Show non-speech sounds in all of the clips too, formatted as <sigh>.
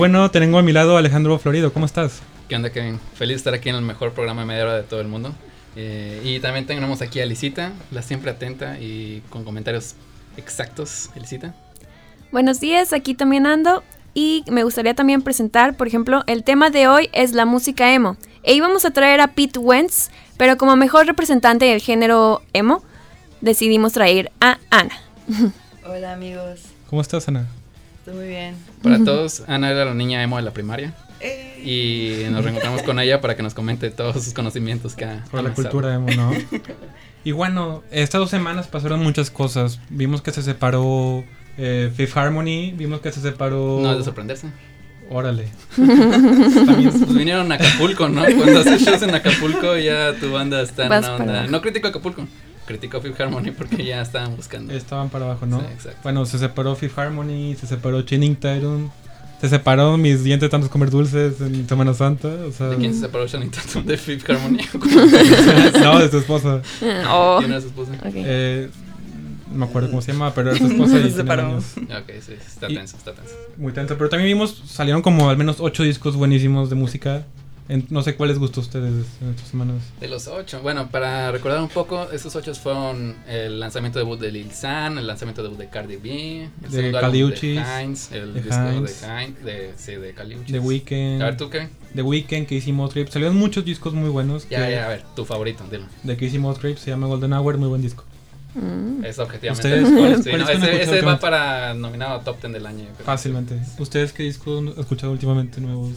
Bueno, tengo a mi lado a Alejandro Florido. ¿Cómo estás? ¿Qué onda, Kevin? Feliz de estar aquí en el mejor programa de media hora de todo el mundo. Eh, y también tenemos aquí a Lisita, la siempre atenta y con comentarios exactos. Elisita. Buenos días, aquí también ando. Y me gustaría también presentar, por ejemplo, el tema de hoy es la música emo. E íbamos a traer a Pete Wentz, pero como mejor representante del género emo, decidimos traer a Ana. <laughs> Hola amigos, ¿Cómo estás, Ana? estoy muy bien. Para todos, Ana era la niña emo de la primaria. Eh, Y nos reencontramos con ella para que nos comente todos sus conocimientos que ha Por la cultura emo, ¿no? <laughs> y bueno, estas dos semanas pasaron muchas cosas. Vimos que se separó eh, Fifth Harmony, vimos que se separó... No es de sorprenderse. Órale. También- Pues vinieron a Acapulco, ¿no? Cuando haces shows en Acapulco, ya tu banda está en Vas una onda. No critico Acapulco, critico Fifth Harmony porque ya estaban buscando. Estaban para abajo, ¿no? Sí, exacto. Bueno, se separó Fifth Harmony, se separó Channing Tatum, se separó mis dientes tantos comer dulces en Semana Santa, o sea... ¿De quién se separó Shannon Tatum? ¿De Fifth Harmony? <laughs> <laughs> no, de su esposa. <laughs> Oh, ¿Quién era su esposa? Eh, no me acuerdo cómo se llama, pero era su esposa y Se separó. años. Ok, sí, está Y- tenso, está tenso. Muy tanto, pero también vimos, salieron como al menos ocho discos buenísimos de música. En- no sé cuáles gustó a ustedes en estas semanas. De los ocho, bueno, para recordar un poco, esos ocho fueron el lanzamiento debut de Lil San, el lanzamiento debut de Cardi B, el De Caliuchis, de Heinz, el de disco Heinz. de Heinz, de, sí, de Caliuchis. The Weeknd, A ver, ¿tú qué? The Weeknd, Casey Musgrave. Salieron muchos discos muy buenos. Ya, que- ya, a ver, tu favorito, dilo. De Casey Musgrave se llama Golden Hour, muy buen disco. Mm. Es objetivamente. ¿Ustedes Sí, no, cuáles han ese, ese va para nominado a top 10 del año. Fácilmente. ¿Ustedes qué discos han escuchado últimamente nuevos?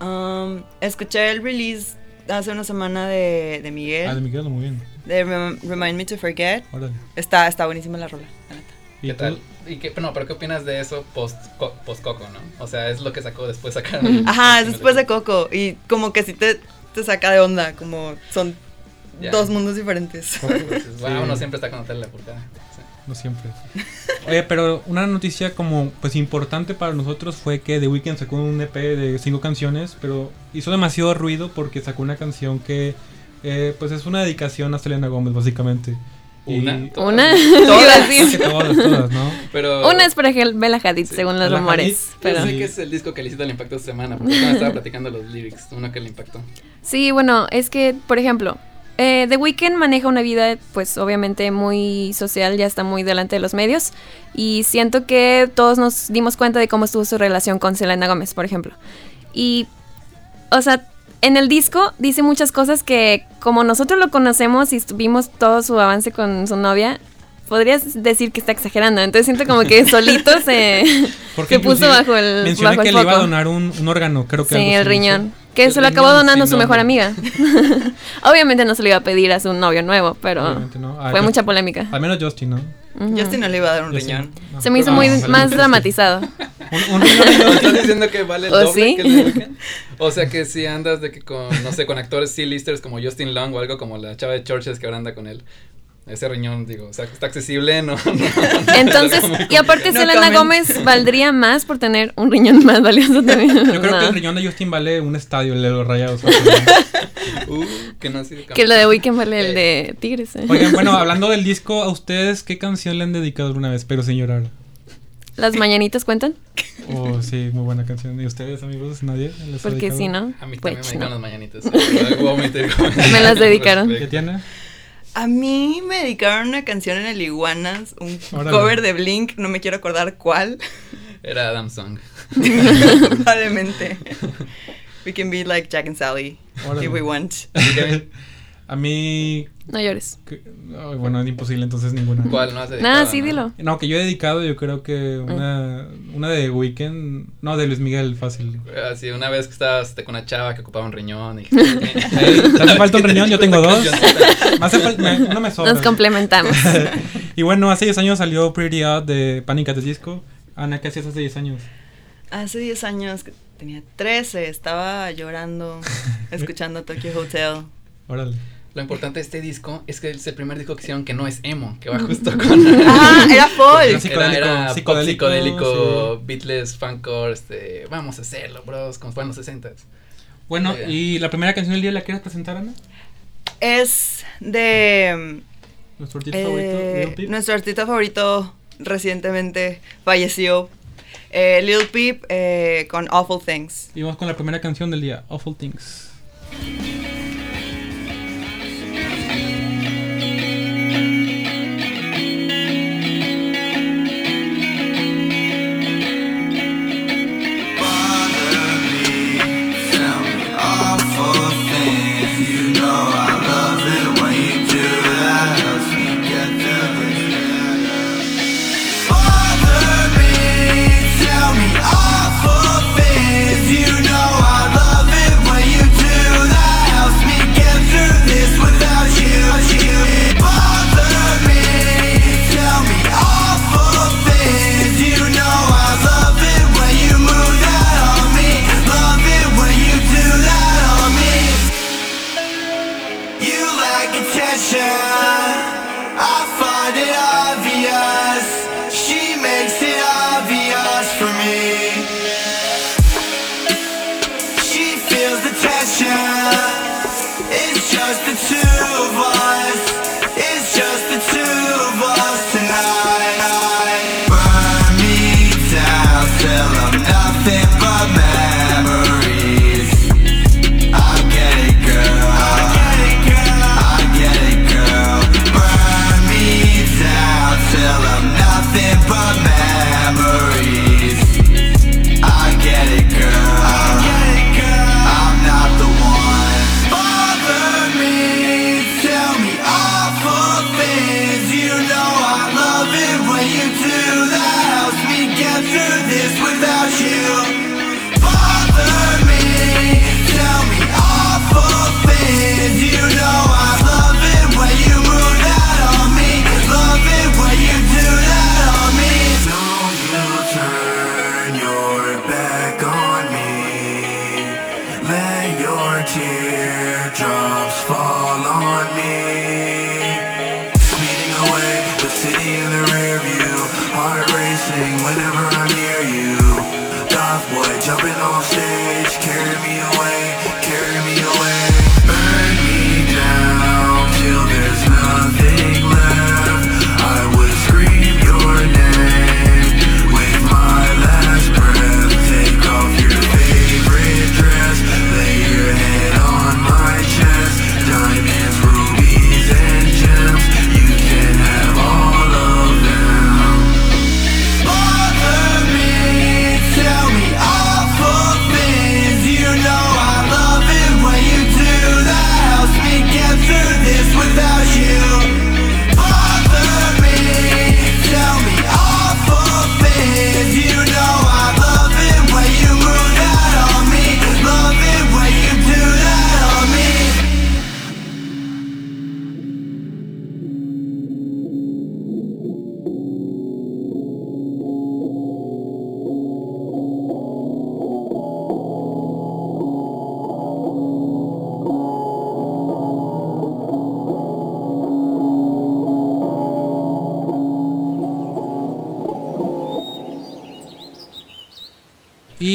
Um, escuché el release hace una semana de, de Miguel, Ah, de Miguel, muy bien. de Rem- Remind Me to Forget. Órale. Está, está buenísima la rola, la neta. ¿Y ¿Qué tú? tal? ¿Y qué, no, pero qué opinas de eso post, co- post Coco, no? O sea, es lo que sacó después sacar. Ajá, es después de Coco y como que sí te, te saca de onda, como son Ya. dos mundos diferentes. Wow, Sí. uno siempre está con Natalia portada. No siempre. Oye, pero una noticia como pues importante para nosotros fue que The Weeknd sacó un EP de cinco canciones, pero hizo demasiado ruido porque sacó una canción que eh, pues es una dedicación a Selena Gómez básicamente. Y- Una. Una, <laughs> Todas. que todas, todas, ¿no? Pero. Una es para Bella Hadid, Sí. según los Bella rumores. Hadid, Pero Yo sé que es el disco que le impactó esta semana, porque <laughs> me estaba platicando los lyrics, uno que le impactó. sí, bueno, es que, por ejemplo, eh, The Weeknd maneja una vida, pues obviamente muy social, ya está muy delante de los medios. Y siento que todos nos dimos cuenta de cómo estuvo su relación con Selena Gómez, por ejemplo. Y, o sea, en el disco dice muchas cosas que, como nosotros lo conocemos y vimos todo su avance con su novia, podrías decir que está exagerando. Entonces siento como que <laughs> solito se, puso bajo el, Menciona bajo que le iba a donar un, un órgano, creo que Sí, el riñón. hizo. Que se lo acabó donando sin su mejor amiga. <laughs> Obviamente no se lo iba a pedir a su novio nuevo, pero. Ah, fue mucha polémica. Al menos Justin, ¿no? Justin no le iba a dar un Justin, riñón. no. Se me hizo No, muy más dramatizado. Un, un riñón de ¿O Justin. ¿Estás diciendo que vale el ¿O doble sí? que el? O sea que si andas de que con, no sé, con actores C-listers como Justin Long o algo como la chava de Churches que ahora anda con él. Ese riñón, digo, o sea, está accesible, no. no, no, <laughs> Entonces, no, y aparte No Selena. Gómez valdría más por tener un riñón más valioso también. Yo creo No. que el riñón de Justin vale un estadio, el de los rayados. <laughs> Uh, que no Que lo de Weekend vale el de Tigres. ¿eh? Oigan, bueno, hablando del disco, ¿a ustedes qué canción le han dedicado alguna vez? Pero sin llorar. ¿Las mañanitas cuentan? Oh, sí, muy buena canción. ¿Y ustedes, amigos? ¿Nadie? les Porque si no, A mí también pues me dedican no. las mañanitas. <laughs> Me las dedicaron. ¿Qué tiene? A mí me dedicaron una canción en el Iguanas, un Órale. cover de Blink, no me quiero acordar cuál, Era Adam Song. probablemente. We can be like Jack and Sally Órale. if we want. A mí. No llores. que- ay, bueno, es imposible, entonces ninguna. ¿Cuál no has dedicado? Nada, sí, no? dilo. No, que yo he dedicado, yo creo que una, una de Weekend. No, de Luis Miguel, fácil. Así, una vez que estabas este, con una chava que ocupaba un riñón y... <laughs> ¿te hace falta un riñón? Yo tengo dos. <laughs> Me hace fal- me- uno me sobra. Nos complementamos. <laughs> y bueno, hace 10 años salió Pretty Out de Panic at the Disco. Ana, ¿qué hacías hace 10 años? Hace 10 años, que tenía 13, estaba llorando, escuchando Tokyo Hotel. Órale. Lo importante de este disco es que es el primer disco que hicieron que no es emo, que va justo <laughs> con... ¡Ah, era folk! Era psicodélico, Era, era pop psicodélico, psicodélico, beatless, funkcore, este, vamos a hacerlo, bros, como fue en los 60 Bueno. ¿y la primera canción del día la quieres presentar, Ana? Es de Nuestro artista favorito, eh, Lil Peep. nuestro artista favorito recientemente falleció. Eh, Lil Peep eh, con Awful Things. Y vamos con la primera canción del día, Awful Things. Jumping on stage, carry me away, carry me away.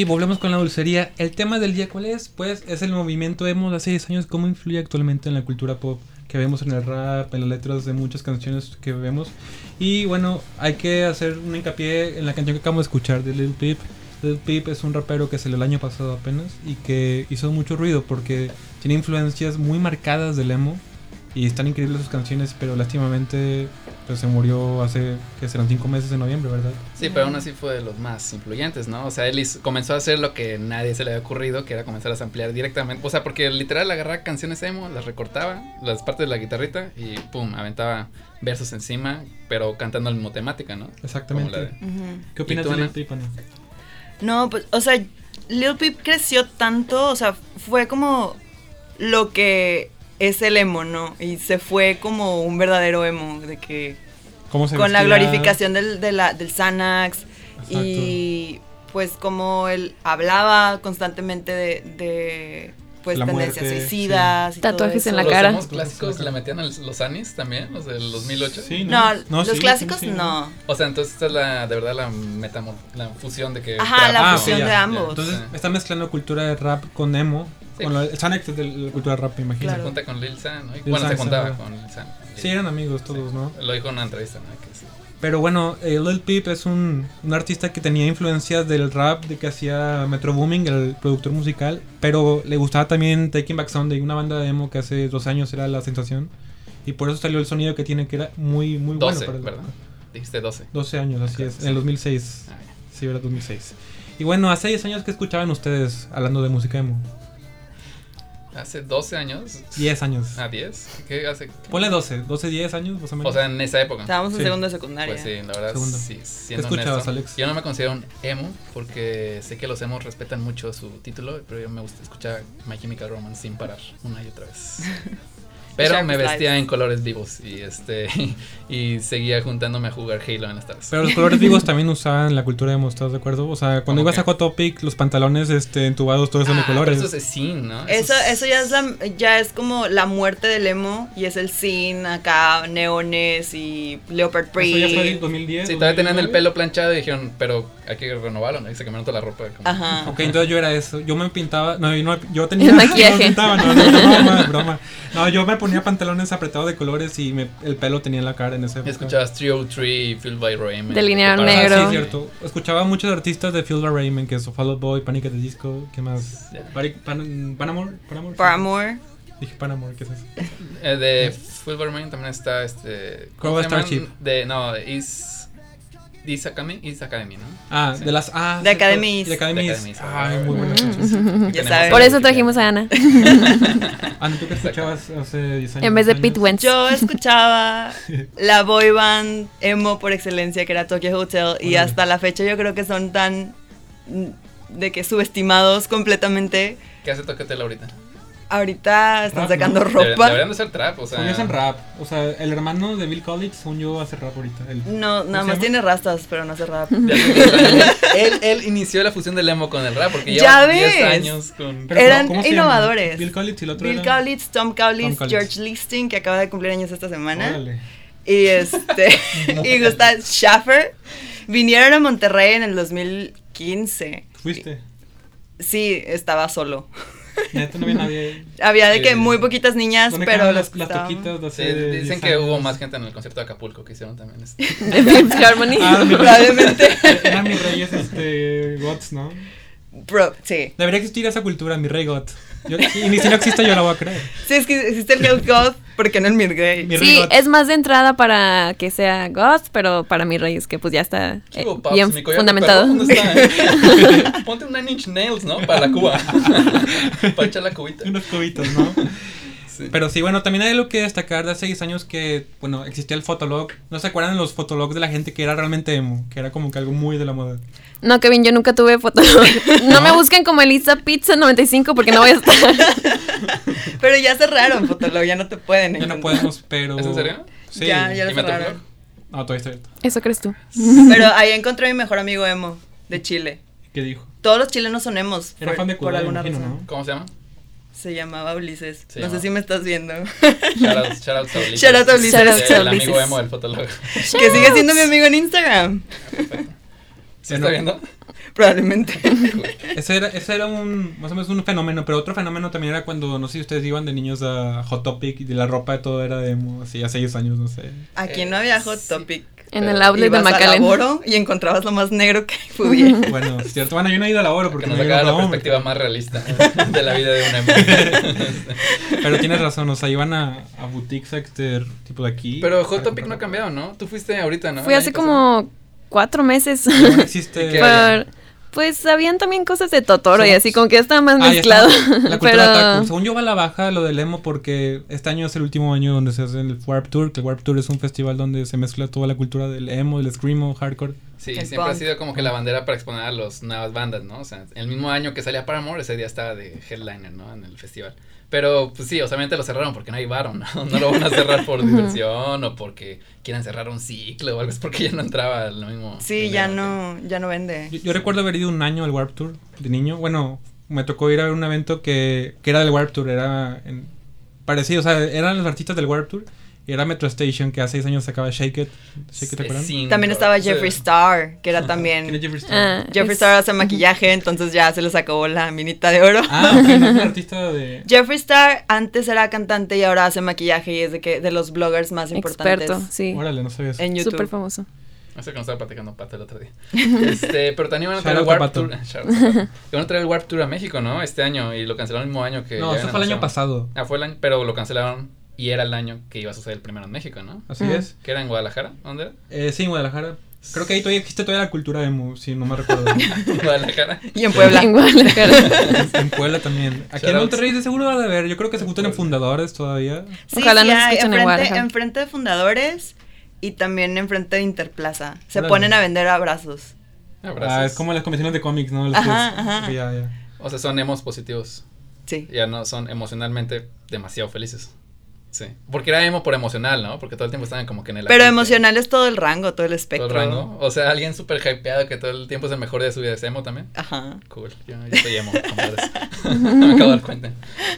Y volvemos con la dulcería. El tema del día, ¿cuál es? Pues es el movimiento emo de hace 10 años. ¿Cómo influye actualmente en la cultura pop? Que vemos en el rap, en las letras de muchas canciones que vemos. Y bueno, hay que hacer un hincapié en la canción que acabamos de escuchar de Lil Peep. Lil Peep es un rapero que salió el año pasado apenas y que hizo mucho ruido porque tiene influencias muy marcadas del emo. Y están increíbles sus canciones, pero lástimamente pues, se murió hace, que serán 5 meses en noviembre, ¿verdad? Sí, pero aún así fue de los más influyentes, ¿no? O sea, él hizo- comenzó a hacer lo que nadie se le había ocurrido, que era comenzar a samplear directamente. O sea, porque literal agarraba canciones emo, las recortaba, las partes de la guitarrita y pum, aventaba versos encima, pero cantando al mismo temática, ¿no? Exactamente. ¿Qué opinas ¿Y tú, de Lil? Peep, Ana? No, pues, o sea, Lil Peep creció tanto, o sea, fue como lo que es el emo, ¿no? Y se fue como un verdadero emo, de que ¿Cómo se con la glorificación del, de la- del Xanax y pues como él hablaba constantemente de, de, pues La tendencias muerte, suicidas y todo Tatuajes en la los cara. emos clásicos le metían al- los anis también, los del 2008. Sí, No, No, los sí, clásicos sí, sí. no. O sea, entonces esta es la, de verdad, la metamo, la fusión de que... Ajá, la Ah, fusión ya, de ya. ambos. Entonces Sí. está mezclando cultura de rap con emo. Sí. Con la, el es de la cultura de rap, me imagino. Se junta con Lil San, ¿no? Y, Lil bueno, se San, sí. con Lil San. Sí, eran amigos todos, ¿no? Lo dijo en una entrevista, ¿no? Que sí. Pero bueno, eh, Lil Peep es un, un artista que tenía influencias del rap de que hacía Metro Booming, el productor musical, pero le gustaba también Taking Back Sunday, una banda de emo que hace dos años era la sensación. Y por eso salió el sonido que tiene, que era muy, muy 12, bueno. Para ¿verdad? Dijiste 12. 12 años, así es, en el 2006. Ah, ya. Sí, era 2006. Y bueno, hace 10 años que escuchaban ustedes hablando de música emo. Hace 12 años. 10 años. ¿A 10? ¿Qué hace? Ponle 12, 12, 10 años más o menos. O sea, en esa época. Estábamos en Sí. segundo de secundaria. Pues sí, la verdad, Segundo. sí. Siendo ¿Qué escuchabas, honesto, Alex? Yo no me considero un emo porque sé que los emos respetan mucho su título, pero yo me gusta escuchar My Chemical Romance sin parar una y otra vez. <laughs> Pero me vestía en colores vivos y este <laughs> y seguía juntándome a jugar Halo en las tardes. Pero los colores vivos también usaban la cultura emo, ¿estás de acuerdo? O sea, cuando ¿Cómo ibas qué? a Hot Topic, los pantalones este, entubados, todos son de Ah, pero colores. eso es sin, ¿no? Eso, es- eso ya es la, ya es como la muerte del emo y es el sin acá, neones y leopard Eso ya fue en print. 2010. Sí, todavía tenían el 2009. pelo planchado y dijeron, pero hay que renovarlo, ¿no? Y se cambiaron toda la ropa. como- Ajá. Ok, entonces yo era eso. Yo me pintaba. No, yo, no, yo <laughs> tenía. El maquillaje. No, pintaba, no, no, no, broma, broma. No, yo me ponía pantalones apretados de colores y me- el pelo tenía en la cara en esa Y época. escuchabas Trio Tree, Filled by Raymond. Delineado Ah, negro. sí, cierto. Escuchaba muchos artistas de Phil Raymond, que es Fall Out Boy, Panic at the Disco, ¿qué más? Ya. Pari- Pan- Panamore. Dije Panamore, ¿qué es eso? Eh, de Filled by Raymond también está este. Llaman? Starship. De, no, Is. Is Academy, Is Academy, ¿no? Ah, Sí. de las ah, cierto, Academies. The Academies. Ay, ah, muy buenas Mm. canciones. Ya sabes. Por eso trajimos a Ana. <laughs> Ah, ¿tú qué escuchabas hace 10 años? En vez de? Pete Wentz. Yo escuchaba <laughs> la boy band emo por excelencia que era Tokyo Hotel y hasta la fecha yo creo que son tan mm, de que subestimados completamente. ¿Qué hace Toquetel ahorita? Ahorita están Rap, sacando ¿no? Deberían, ropa. deberían de ser trap, o sea. Hacen rap. O sea, el hermano de Bill Collins, según yo, hace rap ahorita. El- No, ¿Cómo nada más tiene rastas, pero no hace rap. de hace 10 años. él, él inició la fusión del emo con el rap porque Ya lleva 10 ves. años con. Pero, Eran ¿cómo se llama? innovadores. Bill Collins y el otro Bill era- Kaulitz, Tom Kaulitz. George Listing, que acaba de cumplir años esta semana. Órale. Y este <laughs> y Gustav Schaffer vinieron a Monterrey en el 2015. ¿Fuiste? Sí, estaba solo. Neta, no había nadie. <laughs> Había de que muy poquitas niñas, ¿Dónde pero las las, toquitas Sí, hace dicen 10 que hubo más gente en el concierto de Acapulco que hicieron también. este. <laughs> Harmony. Ah, Probablemente. Eran mis reyes, este, gods, ¿no? Bro, sí. Debería existir esa cultura, mi rey god. Yo- y ni si no existe, yo la voy a creer. Sí, es que existe el Hell God, porque no el Mirgay. Mi Sí, rey God. es más de entrada para que sea Ghost, pero para mi rey es que pues ya está ¿Qué eh, bien fundamentado. perro, ¿Dónde está? eh? <laughs> Ponte un Nine Inch Nails, ¿no? Para la cuba. <laughs> Para echar la cubita. Unos cubitos, ¿no? Sí. Pero sí, bueno, también hay algo que destacar de hace 10 años que, bueno, existía el fotolog. ¿No se acuerdan de los fotologs de la gente que era realmente emo? Que era como que algo muy de la moda. No, Kevin, yo nunca tuve foto. <laughs> No me busquen como Elisa Pizza 95 porque no voy a estar. <laughs> Pero ya cerraron Fotolog, ya no te pueden Ya no podemos, pero... ¿Es en serio? Sí. Ya, ya ¿Y lo cerraron. No, todavía está abierto. Eso crees tú. Pero ahí encontré a mi mejor amigo emo de Chile. ¿Qué dijo? Todos los chilenos son emos. Era por, fan de por Kudai, alguna imagino, razón. ¿no? ¿Cómo se llama? Se llamaba Ulises. Se no llama. sé si me estás viendo. Shoutouts a <laughs> Ulises. Shout out a Ulises. Shout out El a amigo Ulises. emo del fotólogo. que sigue siendo mi amigo en Instagram. <laughs> ¿Se Bueno. está viendo? Probablemente. <laughs> Ese era, ese era un, más o menos un fenómeno, pero otro fenómeno también era cuando, no sé si ustedes iban de niños a Hot Topic y de la ropa de todo era de emo, así hace 10 años, no sé. Aquí Eh, no había Hot sí. Topic. En el outlet de Ibas a McAllen. Laboro y encontrabas lo más negro que <laughs> pudiera. Bueno, es cierto, bueno, yo no he ido a la hora Porque porque nos me acaba la perspectiva más realista <laughs> de la vida de un emo. <laughs> Pero tienes razón, o sea, iban a, a boutiques este, tipo de aquí. Pero Hot Topic no ha cambiado, ¿no? Tú fuiste ahorita, ¿no? Fui hace como cuatro meses. no existe. Pues habían también cosas de Totoro y Somos- así como que ya estaba más Ah, mezclado. está. La cultura <laughs> pero otaku. Según yo va a la baja lo del emo porque este año es el último año donde se hace el Warp Tour, que el Warp Tour es un festival donde se mezcla toda la cultura del emo, del screamo, hardcore. Sí, El siempre ha punk. sido como que la bandera para exponer a las nuevas bandas, ¿no? O sea, el mismo año que salía Paramore, ese día estaba de headliner, ¿no? En el festival. Pero, pues sí, obviamente lo cerraron porque no hay ¿no? <laughs> No lo van a cerrar por diversión o porque quieran cerrar un ciclo o algo, es porque ya no entraba lo mismo. Sí, ya no, ya no vende. Yo, yo recuerdo haber ido un año al Warp Tour de niño. Bueno, me tocó ir a ver un evento que, que era del Warp Tour, era en- parecido, o sea, eran los artistas del Warp Tour era Metro Station que hace seis años sacaba Shake It. Shake It, ¿te acuerdan? Sí, También estaba Jeffree Star, que era <laughs> ¿Quién es también. Jeffree Star? Ah, Jeffree es- Star hace maquillaje, entonces ya se les acabó la minita de oro. Ah, ok, no es un <laughs> artista de... Jeffree Star antes era cantante y ahora hace maquillaje y es de que de los bloggers más importantes experto, sí. Órale, no sabía eso. en YouTube. Súper famoso. Eso que nos estaba platicando Pato el otro día. <laughs> Este, pero también van a traer el Warp. Tour. van a traer el Warp Tour a México, ¿no? Este año. Y lo cancelaron el mismo año que. No, eso fue el año pasado. Ah, fue el año. Pero lo cancelaron. Y era el año que iba a suceder el primero en México, ¿no? Así es. Que era en Guadalajara. ¿Dónde era? Eh, sí, en Guadalajara. Creo que ahí todavía existe todavía la cultura emo, si no me recuerdo. <laughs> Guadalajara. <laughs> Y en Puebla. En Guadalajara. <laughs> en Puebla también. Aquí Shout en. Monterrey de seguro va a haber. Yo creo que se juntan en fundadores todavía. Sí, Ojalá sí nos hay, escuchen en enfrente, Guadalajara. enfrente de Fundadores y también enfrente de Interplaza. Se Órale. ponen a vender abrazos. Abrazos. Ah, es como las convenciones de cómics, ¿no? Las Ajá, que- ajá. sí, ya, ya. O sea, son emos positivos. Sí. Ya no son emocionalmente demasiado felices. Sí. Porque era emo por emocional, ¿no? Porque todo el tiempo estaban como que en el. Pero ambiente, emocional es todo el rango, todo el Todo espectro. el rango. O sea, alguien súper hypeado que todo el tiempo es el mejor de su vida es emo también. Ajá. Cool. Yo, yo soy emo, compadres. Me <laughs> acabo de dar cuenta.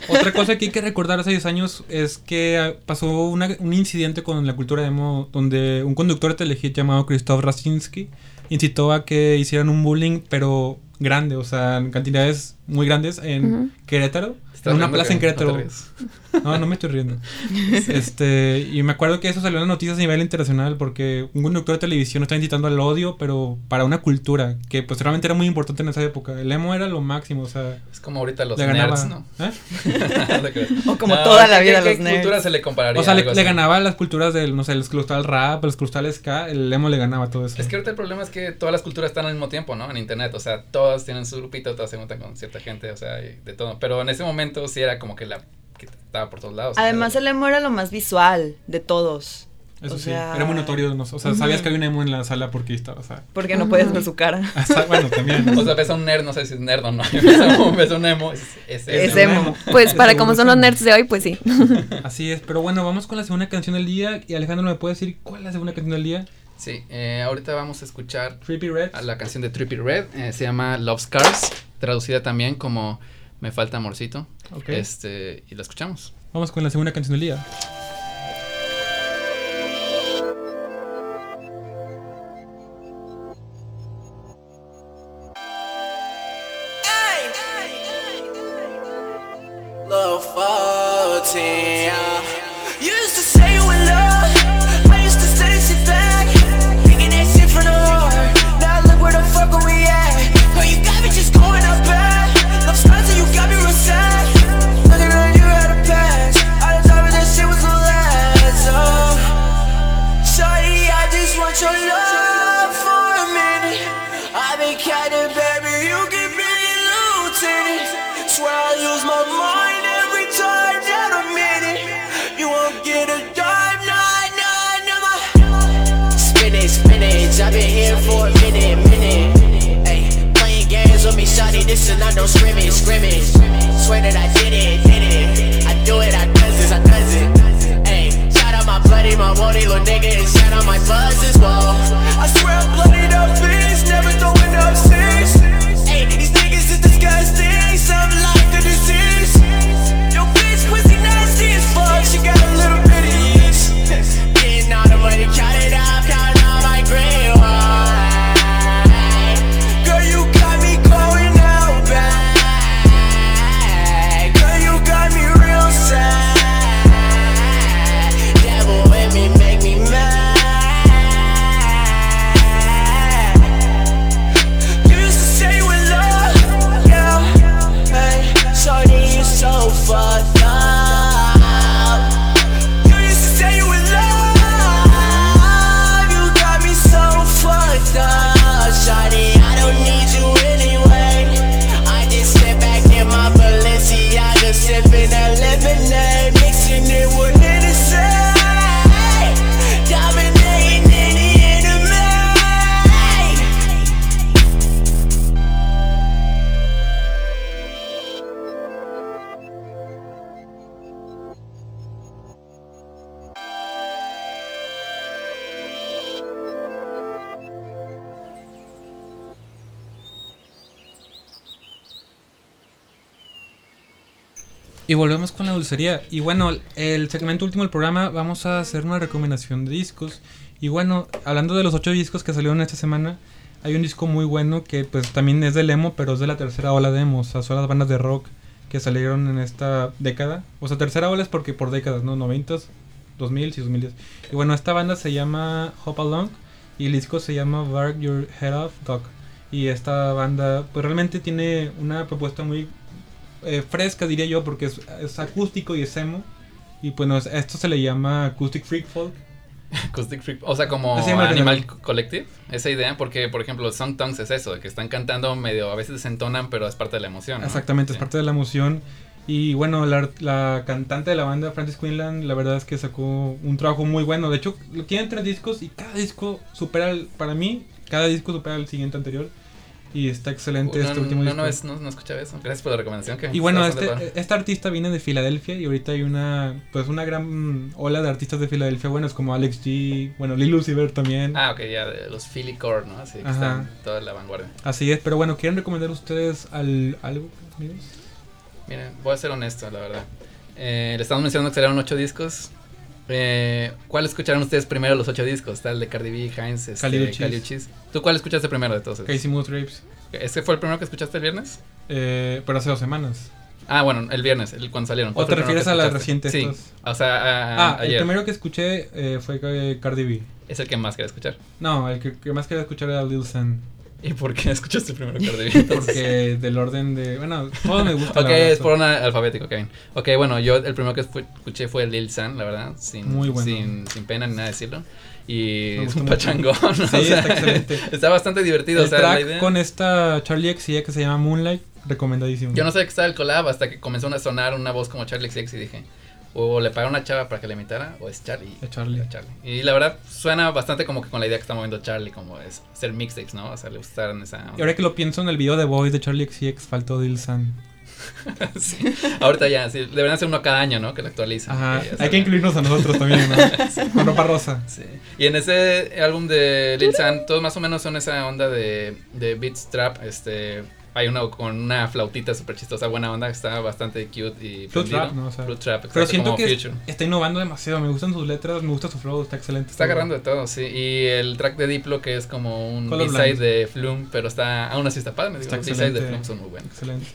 Otra cosa que hay que recordar hace 10 años es que pasó una- un incidente con la cultura emo donde un conductor de telehit llamado Krzysztof Rasinski incitó a que hicieran un bullying, pero grande, o sea, en cantidades muy grandes en Ujú. Querétaro. ¿Estás En una plaza que en no Querétaro. ríes? <laughs> No, no me estoy riendo. Este, y me acuerdo que eso salió en las noticias a nivel internacional porque un conductor de televisión estaba incitando al odio, pero para una cultura que pues realmente era muy importante en esa época. El emo era lo máximo, o sea, Es como ahorita los ganaba. nerds, ¿no? ¿eh? <laughs> O como No, toda la ¿qué- vida qué, los qué nerds. cultura se le compararía? O sea, le, le ganaba a las culturas del, no sé, los que el rap, los que ska, el emo le ganaba todo eso. Es que ahorita el problema es que todas las culturas están al mismo tiempo, ¿no? En internet, o sea, todas tienen su grupito, todas se juntan con cierta gente, o sea, y de todo. Pero en ese momento sí era como que la que estaba por todos lados. o sea, Además, el emo era lo más visual de todos. Eso o sí, sea- era muy notorio, ¿no? o sea, sabías que había un emo en la sala porque estaba, o sea, Porque no puedes ver su cara. <laughs> hasta- bueno, también. O sea, ves a un nerd, no sé si es nerd o no. <laughs> Ves a un, emo, es, es, Es es emo. Pues para como son los nerds de hoy, pues sí. <laughs> Así es, pero bueno, vamos con la segunda canción del día y Alejandro me puede decir cuál es la segunda canción del día. Sí, eh, ahorita vamos a escuchar Trippy Red. a la canción de Trippy Red, eh, se llama Love Scars, traducida también como Me falta amorcito. Ok. Este, y la escuchamos. Vamos con la segunda canción del día. Love 14. This is not no scrimmage, scrimmage. Swear that I did it, did it. I do it, I does this, I does it. Ay, shout out my bloody, my woody little nigga, and shout out my buzz as well. I swear I'm bloodied up, bitch, never throwing up six. Ay, these niggas is disgusting, Y volvemos con la dulcería. Y bueno, el segmento último del programa vamos a hacer una recomendación de discos. Y bueno, hablando de los ocho discos que salieron esta semana, hay un disco muy bueno que pues también es del emo, pero es de la tercera ola de emo. O sea, son las bandas de rock que salieron en esta década. O sea, tercera ola es porque por décadas, ¿no? 90s, 2000 y 2010. Y bueno, esta banda se llama Hop Along. y el disco se llama Bark Your Head Off Dog. Y esta banda pues realmente tiene una propuesta muy eh, fresca diría yo porque es, es acústico y es emo. Y pues no, esto se le llama Acoustic Freak Folk. <laughs> Acoustic Freak, o sea, como Animal. Collective, esa idea, porque por ejemplo, Song Tongues es eso, de que están cantando medio, a veces se entonan, pero es parte de la emoción. ¿no? Exactamente, es parte de la emoción. Y bueno, la, la cantante de la banda, Francis Quinlan, la verdad es que sacó un trabajo muy bueno. De hecho, tienen tres discos y cada disco supera, el- para mí, cada disco supera el siguiente anterior. Y está excelente no, este último no, disco. no, no, no escuchaba eso. Gracias por la recomendación. Que Y bueno, este, esta artista viene de Filadelfia y ahorita hay una pues una gran ola de artistas de Filadelfia buenos como Alex G, bueno, Lil Vert también. Ah, ok, ya, los Philly Core, ¿no? Así que Ajá. están toda la vanguardia. Así es, pero bueno, ¿quieren recomendar ustedes al, algo, amigos? Miren, voy a ser honesto, la verdad. Eh, le estamos mencionando que salieron ocho discos. Eh, ¿Cuál escucharon ustedes primero los ocho discos? El de Cardi B, Heinz, este, Khalid Uchis. Khalid Uchis. ¿Tú cuál escuchaste primero de todos? esos? Casey Mood Rapes, ¿Ese fue el primero que escuchaste el viernes? eh, pero hace dos semanas. Ah, bueno, el viernes, el, cuando salieron. ¿O ¿Cuál te refieres a las recientes Sí, estos? o sea, a- Ah, el primero que escuché eh, fue eh, Cardi B. Es el que más quería escuchar. No, el que, que más quería escuchar era Lil San. ¿Y por qué <laughs> escuchaste primero <laughs> entonces? Porque del orden de... Bueno, todo me gusta. Ok, la es por orden alfabético, Kevin. Ok, bueno, yo el primero que escuché fue Lil San, la verdad, sin, Muy bueno. sin, sin pena ni nada de decirlo. Y es un pachangón, <laughs> ¿no? Sí, está excelente. está bastante divertido, El o sea, la track idea... con esta Charlie XCX que se llama Moonlight, recomendadísimo. Yo no sabía que estaba el collab hasta que comenzó a sonar una voz como Charlie XCX y dije, o le pagaron a una chava para que le imitara, o es Charlie. Es Charlie. Charlie. Y la verdad suena bastante como que con la idea que está moviendo Charlie, como es hacer mixtapes, ¿no? O sea, le gustaron esa... Y ahora que lo pienso en el video de Boys de Charlie XCX, faltó Lil San. <laughs> Sí. Ahorita ya, sí, deberían hacer uno cada año, ¿no? Que lo actualicen. Ajá, hay que incluirnos a nosotros también, ¿no? <laughs> Con ropa rosa. Sí. Y en ese álbum de Lil San, todos más o menos son esa onda de, de beats trap, este... Hay uno con una flautita súper chistosa, buena onda, que está bastante cute y Flute prendido. trap, ¿no? O sea, Flute trap, Pero siento como que Future. está innovando demasiado. Me gustan sus letras, me gusta su flow, está excelente. Está agarrando de todo, sí. Y el track de Diplo, que es como un. B-side de Flume, pero está, aún así está padre. Me digo, Está los B-sides de. Flume son muy buenos. Excelente.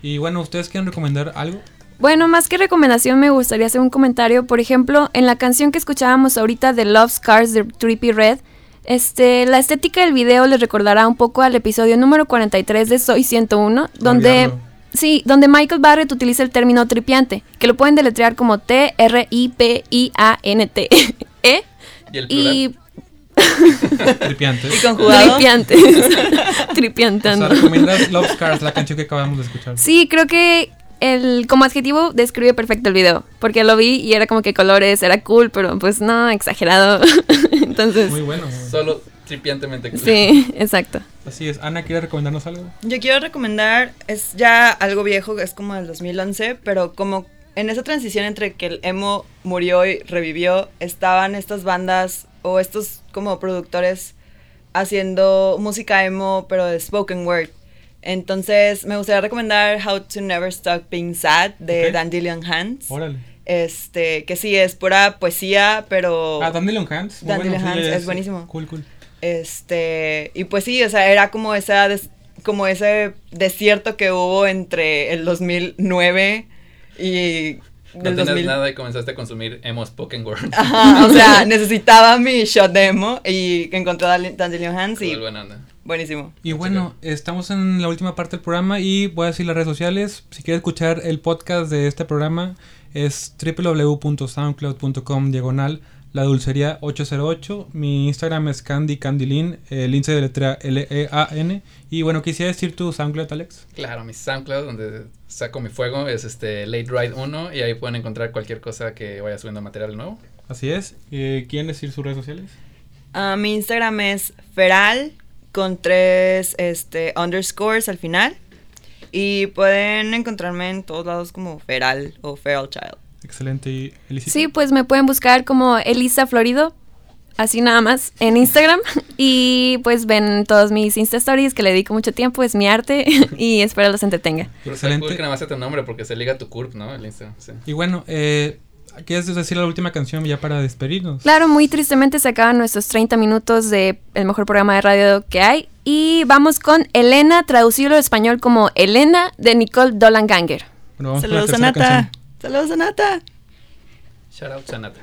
Y bueno, ¿ustedes quieren recomendar algo? Bueno, más que recomendación me gustaría hacer un comentario. Por ejemplo, en la canción que escuchábamos ahorita de Love Scars de Trippy Red, este, la estética del video les recordará un poco al episodio número 43 de Soy 101, donde, sí, donde Michael Barrett utiliza el término tripiante, que lo pueden deletrear como T-R-I-P-I-A-N-T. <laughs> ¿Eh? Y el plural. Y Tripiante. Y conjugado. tripiante. <laughs> O Tripiantando. sea, recomiendas Love Scars, la canción que acabamos de escuchar. Sí, creo que el, como adjetivo describe perfecto el video. Porque lo vi y era como que colores, era cool, pero pues no, exagerado. <laughs> Entonces, Muy bueno. Solo tripiantemente. cool. sí, exacto. Así es. Ana, ¿quiere recomendarnos algo? Yo quiero recomendar, es ya algo viejo, es como del 2011, pero como en esa transición entre que el emo murió y revivió, estaban estas bandas o estos como productores haciendo música emo, pero de spoken word. Entonces, me gustaría recomendar How to Never Stop Being Sad de Ok. Dandelion Hands. Órale. Este, que sí, es pura poesía, pero... Ah, Dandelion Hands. muy Dandelion bueno, sí, Hands, ya, es sí. buenísimo. Cool, cool. Este, y pues sí, o sea, era como esa des- como ese desierto que hubo entre el 2009 y No tenías 2000. nada y comenzaste a consumir emo spoken word. <laughs> Ajá, o sea, <laughs> necesitaba mi shot de emo y encontré a Dan- Dandelion Hands y Cool, buena onda. buenísimo. Y bueno, estamos en la última parte del programa y voy a decir las redes sociales. Si quieres escuchar el podcast de este programa es www.soundcloud.com diagonal la dulcería 808. Mi Instagram es Candy Candylin, el índice de letra L-E-A-N. Y bueno, quisiera decir tu SoundCloud, Alex. Claro, mi SoundCloud, donde saco mi fuego, es este Late Ride 1 y ahí pueden encontrar cualquier cosa que vaya subiendo material nuevo. Así es. Eh, ¿Quieren decir sus redes sociales? Ah, mi Instagram es feral con tres este underscores al final y pueden encontrarme en todos lados como feral o feral child. Excelente. ¿Y Elisita? Sí, pues me pueden buscar como Elisa Florido, así nada más, en Instagram. <laughs> Y pues ven todos mis Insta Stories que le dedico mucho tiempo, es mi arte <laughs> y espero los entretenga. Excelente. cool que nada más sea tu nombre porque se liga a tu curp, ¿no? El Instagram, sí. Y bueno, eh, ¿quieres decir la última canción ya para despedirnos? Claro, muy tristemente se acaban nuestros 30 minutos de el mejor programa de radio que hay. Y vamos con Elena, traducido al español como Elena de Nicole Dolan Ganger. Bueno, Saludos a tercera Nata. canción. Saludos a Nata. Shout out Sanata.